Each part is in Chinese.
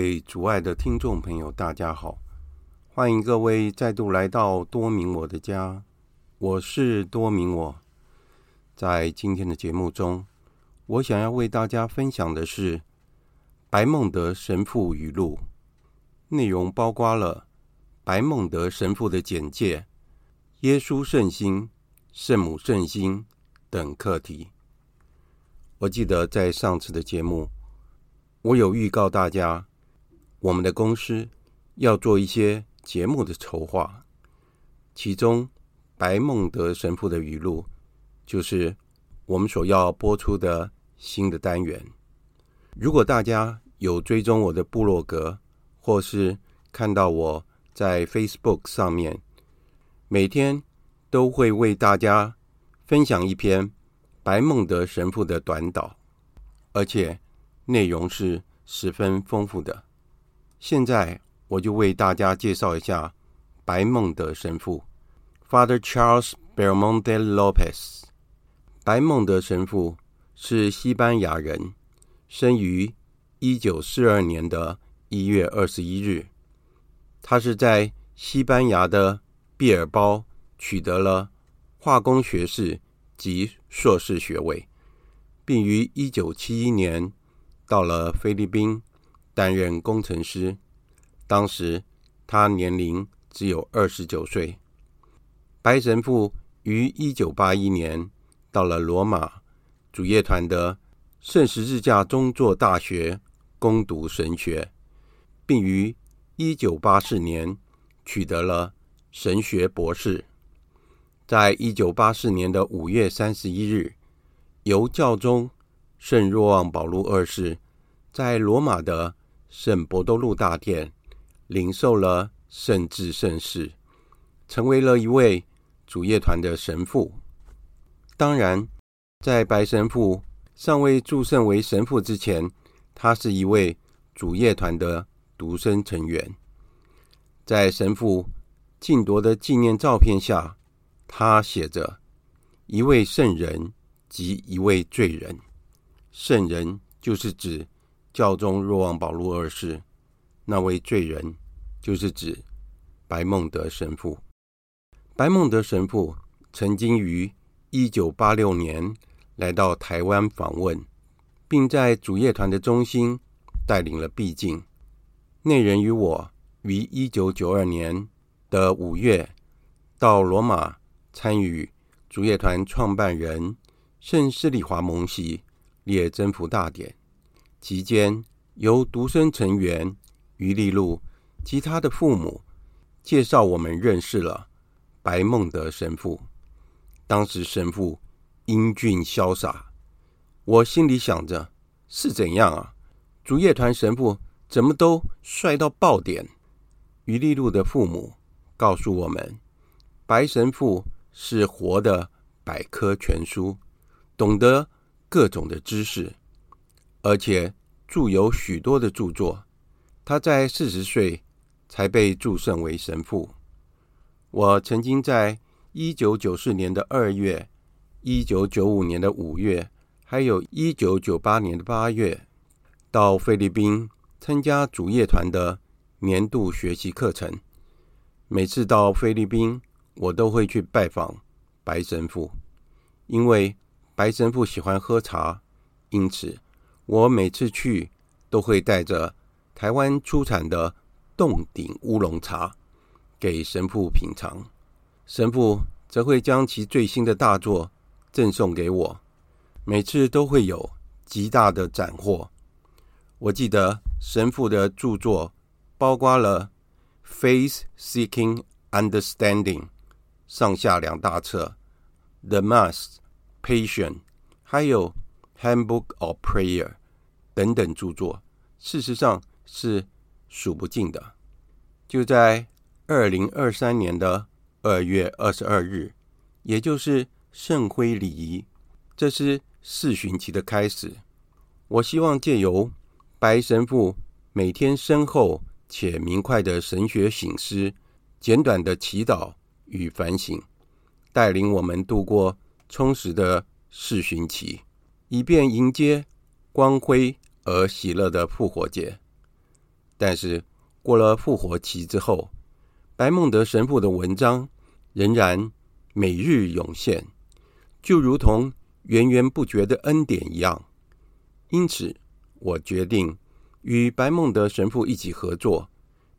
位主爱的听众朋友，大家好！欢迎各位再度来到多明我的家，我是多明我。在今天的节目中，我想要为大家分享的是白孟德神父语录，内容包括了白孟德神父的简介、耶稣圣心、圣母圣心等课题。我记得在上次的节目，我有预告大家，我们的公司要做一些节目的筹划，其中白孟德神父的语录就是我们所要播出的新的单元。如果大家有追踪我的部落格，或是看到我在 Facebook 上面，每天都会为大家分享一篇白孟德神父的短导，而且。内容是十分丰富的。现在我就为大家介绍一下白孟德神父，Father Charles Belmonte Lopez。白孟德神父是西班牙人，生于一九四二年的一月二十一日。他是在西班牙的毕尔包取得了化工学士及硕士学位，并于一九七一年。到了菲律宾担任工程师，当时他年龄只有二十九岁。白神父于一九八一年到了罗马主业团的圣十字架中座大学攻读神学，并于一九八四年取得了神学博士。在一九八四年的五月三十一日，由教宗。圣若望保禄二世在罗马的圣伯多禄大殿领受了圣至圣事，成为了一位主业团的神父。当然，在白神父尚未祝圣为神父之前，他是一位主业团的独生成员。在神父晋铎的纪念照片下，他写着“一位圣人及一位罪人”。圣人就是指教宗若望保禄二世，那位罪人就是指白孟德神父。白孟德神父曾经于一九八六年来到台湾访问，并在主业团的中心带领了毕竟。那人与我于一九九二年的五月到罗马参与主业团创办人圣施里华蒙西列征服大典期间，由独生成员于立禄及他的父母介绍我们认识了白孟德神父。当时神父英俊潇洒，我心里想着是怎样啊？主业团神父怎么都帅到爆点？于立禄的父母告诉我们，白神父是活的百科全书，懂得。各种的知识，而且著有许多的著作。他在四十岁才被祝圣为神父。我曾经在一九九四年的二月、一九九五年的五月，还有一九九八年的八月，到菲律宾参加主业团的年度学习课程。每次到菲律宾，我都会去拜访白神父，因为。白神父喜欢喝茶，因此我每次去都会带着台湾出产的冻顶乌龙茶给神父品尝。神父则会将其最新的大作赠送给我，每次都会有极大的斩获。我记得神父的著作包括了《Faith Seeking Understanding》上下两大册，《The Mass》。Patient，还有《Handbook of Prayer》等等著作，事实上是数不尽的。就在二零二三年的二月二十二日，也就是圣辉礼仪，这是四旬期的开始。我希望借由白神父每天深厚且明快的神学醒思、简短的祈祷与反省，带领我们度过。充实的四旬期，以便迎接光辉而喜乐的复活节。但是过了复活期之后，白孟德神父的文章仍然每日涌现，就如同源源不绝的恩典一样。因此，我决定与白孟德神父一起合作，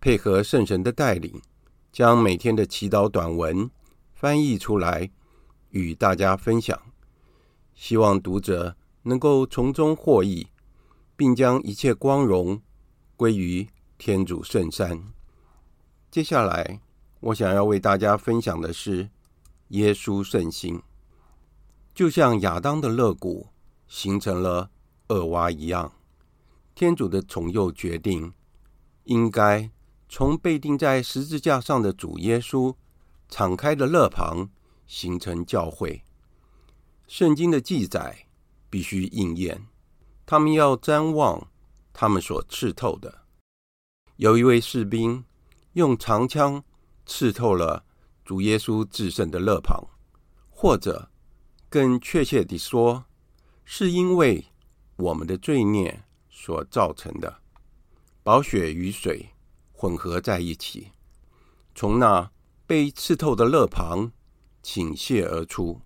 配合圣神的带领，将每天的祈祷短文翻译出来，与大家分享。希望读者能够从中获益，并将一切光荣归于天主圣山。接下来，我想要为大家分享的是耶稣圣心，就像亚当的肋骨形成了恶娃一样，天主的宠幼决定，应该从被钉在十字架上的主耶稣敞开的肋旁形成教会。圣经的记载必须应验，他们要瞻望他们所刺透的。有一位士兵用长枪刺透了主耶稣至圣的肋旁，或者更确切地说，是因为我们的罪孽所造成的。宝血与水混合在一起，从那被刺透的肋旁倾泻而出。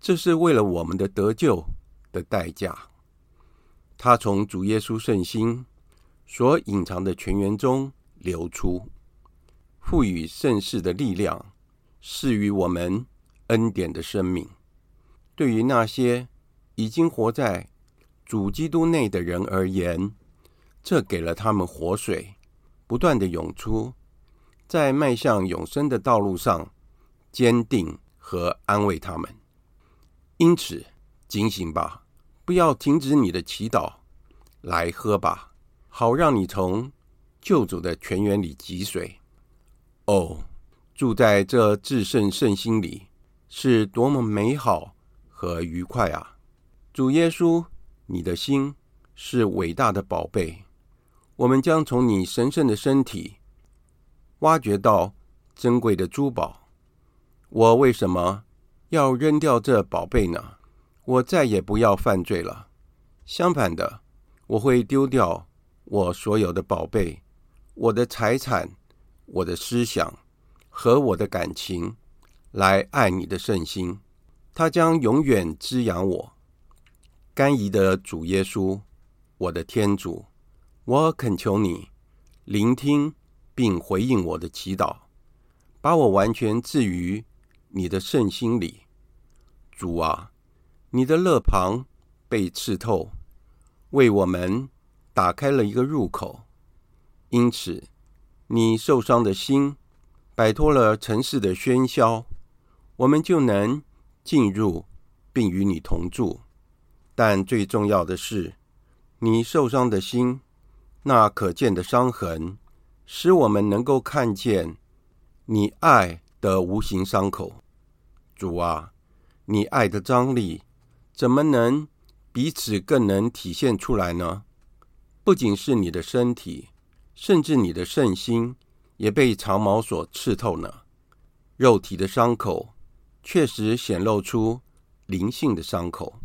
这是为了我们的得救的代价。他从主耶稣圣心所隐藏的泉源中流出，赋予圣事的力量，赐予我们恩典的生命。对于那些已经活在主基督内的人而言，这给了他们活水，不断地涌出，在迈向永生的道路上坚定和安慰他们。因此，警醒吧，不要停止你的祈祷，来喝吧，好让你从救主的泉源里汲水。哦，住在这至圣圣心里，是多么美好和愉快啊！主耶稣，你的心是伟大的宝贝，我们将从你神圣的身体挖掘到珍贵的珠宝。我为什么要扔掉这宝贝呢？我再也不要犯罪了。相反的，我会丢掉我所有的宝贝，我的财产、我的思想和我的感情，来爱你的圣心。它将永远滋养我。甘飴的主耶稣，我的天主，我恳求你聆听并回应我的祈祷，把我完全置于你的圣心里，主啊，你的肋旁被刺透，为我们打开了一个入口。因此，你受伤的心摆脱了尘世的喧嚣，我们就能进入并与你同住。但最重要的是，你受伤的心那可见的伤痕，使我们能够看见你爱的无形伤口。主啊，你爱的张力怎么能彼此更能体现出来呢？不仅是你的身体，甚至你的圣心也被长矛所刺透呢。肉体的伤口确实显露出灵性的伤口。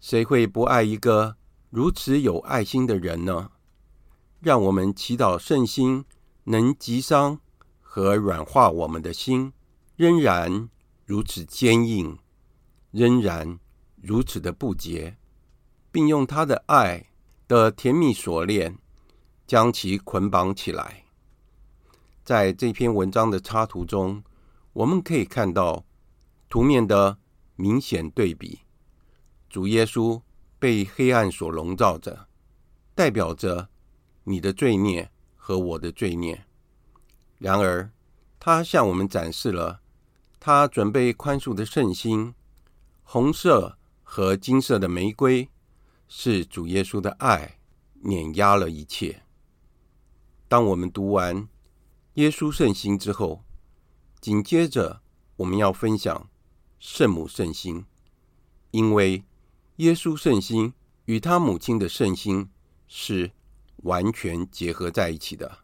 谁会不爱一个如此有爱心的人呢？让我们祈祷圣心能击伤和软化我们的心，仍然。如此坚硬，仍然如此的不洁，并用他的爱的甜蜜锁链将其捆绑起来。在这篇文章的插图中，我们可以看到图面的明显对比：主耶稣被黑暗所笼罩着，代表着你的罪孽和我的罪孽。然而，他向我们展示了。他准备宽恕的圣心，红色和金色的玫瑰，是主耶稣的爱碾压了一切。当我们读完耶稣圣心之后，紧接着我们要分享圣母圣心，因为耶稣圣心与他母亲的圣心是完全结合在一起的。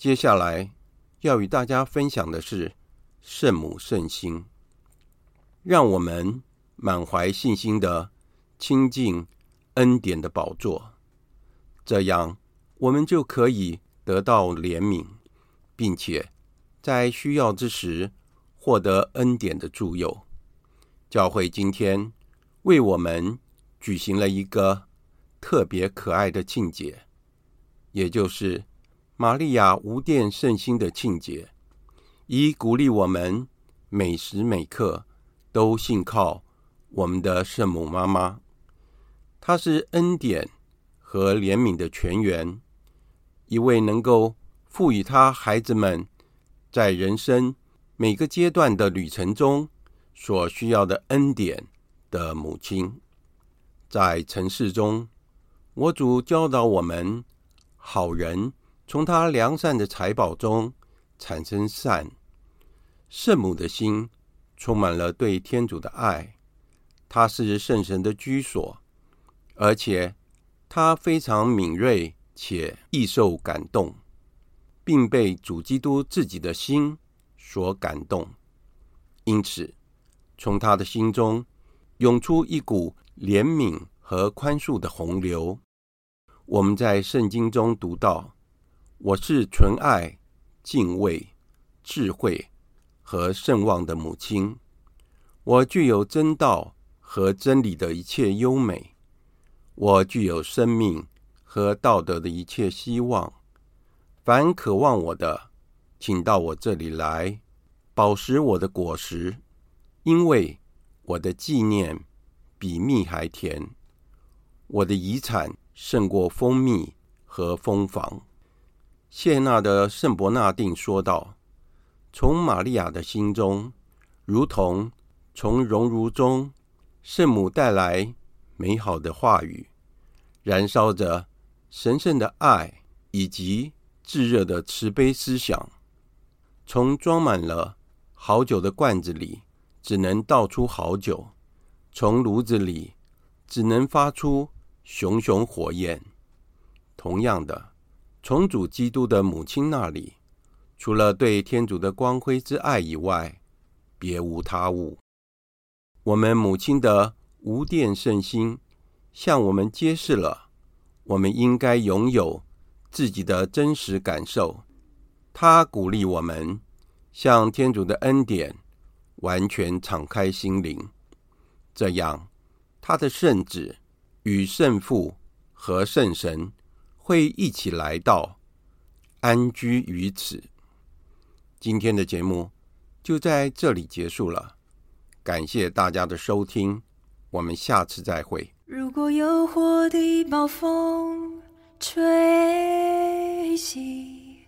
接下来要与大家分享的是。圣母圣心，让我们满怀信心的亲近恩典的宝座，这样我们就可以得到怜悯，并且在需要之时获得恩典的助佑。教会今天为我们举行了一个特别可爱的庆节，也就是玛利亚无玷圣心的庆节，以鼓励我们每时每刻都信靠我们的圣母妈妈。她是恩典和怜悯的泉源，一位能够赋予她孩子们在人生每个阶段的旅程中所需要的恩典的母亲。在尘世中，我主教导我们：好人从他良善的财宝中产生善。圣母的心充满了对天主的爱，她是圣神的居所。而且，他非常敏锐且易受感动，并被主基督自己的心所感动，因此，从他的心中涌出一股怜悯和宽恕的洪流。我们在圣经中读到：“我是纯爱、敬畏、智慧和圣望的母亲，我具有真道和真理的一切优美。”我具有生命和道德的一切希望。凡渴望我的，请到我这里来，饱食我的果实，因为我的纪念比蜜还甜，我的遗产胜过蜂蜜和蜂房。谢娜的圣伯纳定说道：“从玛利亚的心中，如同从熔炉中，圣母带来美好的话语。”燃烧着神圣的爱以及炙热的慈悲思想，从装满了好酒的罐子里只能倒出好酒，从炉子里只能发出熊熊火焰。同样的，从主基督的母亲那里，除了对天主的光辉之爱以外，别无他物。我们母亲的无玷圣心。向我们揭示了，我们应该拥有自己的真实感受。他鼓励我们向天主的恩典完全敞开心灵，这样他的圣子与圣父和圣神会一起来到，安居于此。今天的节目就在这里结束了，感谢大家的收听，我们下次再会。如果诱惑的暴风吹袭，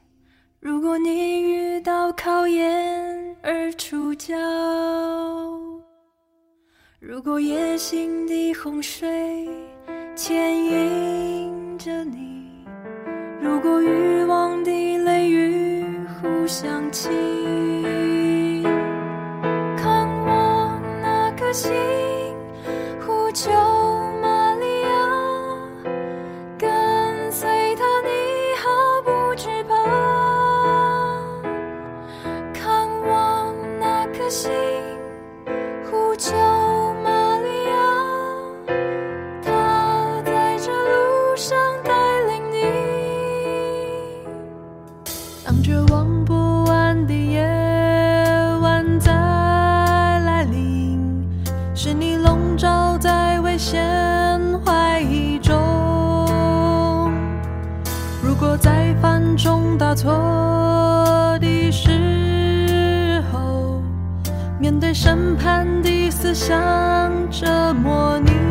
如果你遇到考验而出脚，如果野心的洪水牵引着你，如果欲望的雷雨互相侵，错的时候，面对审判的思想折磨你。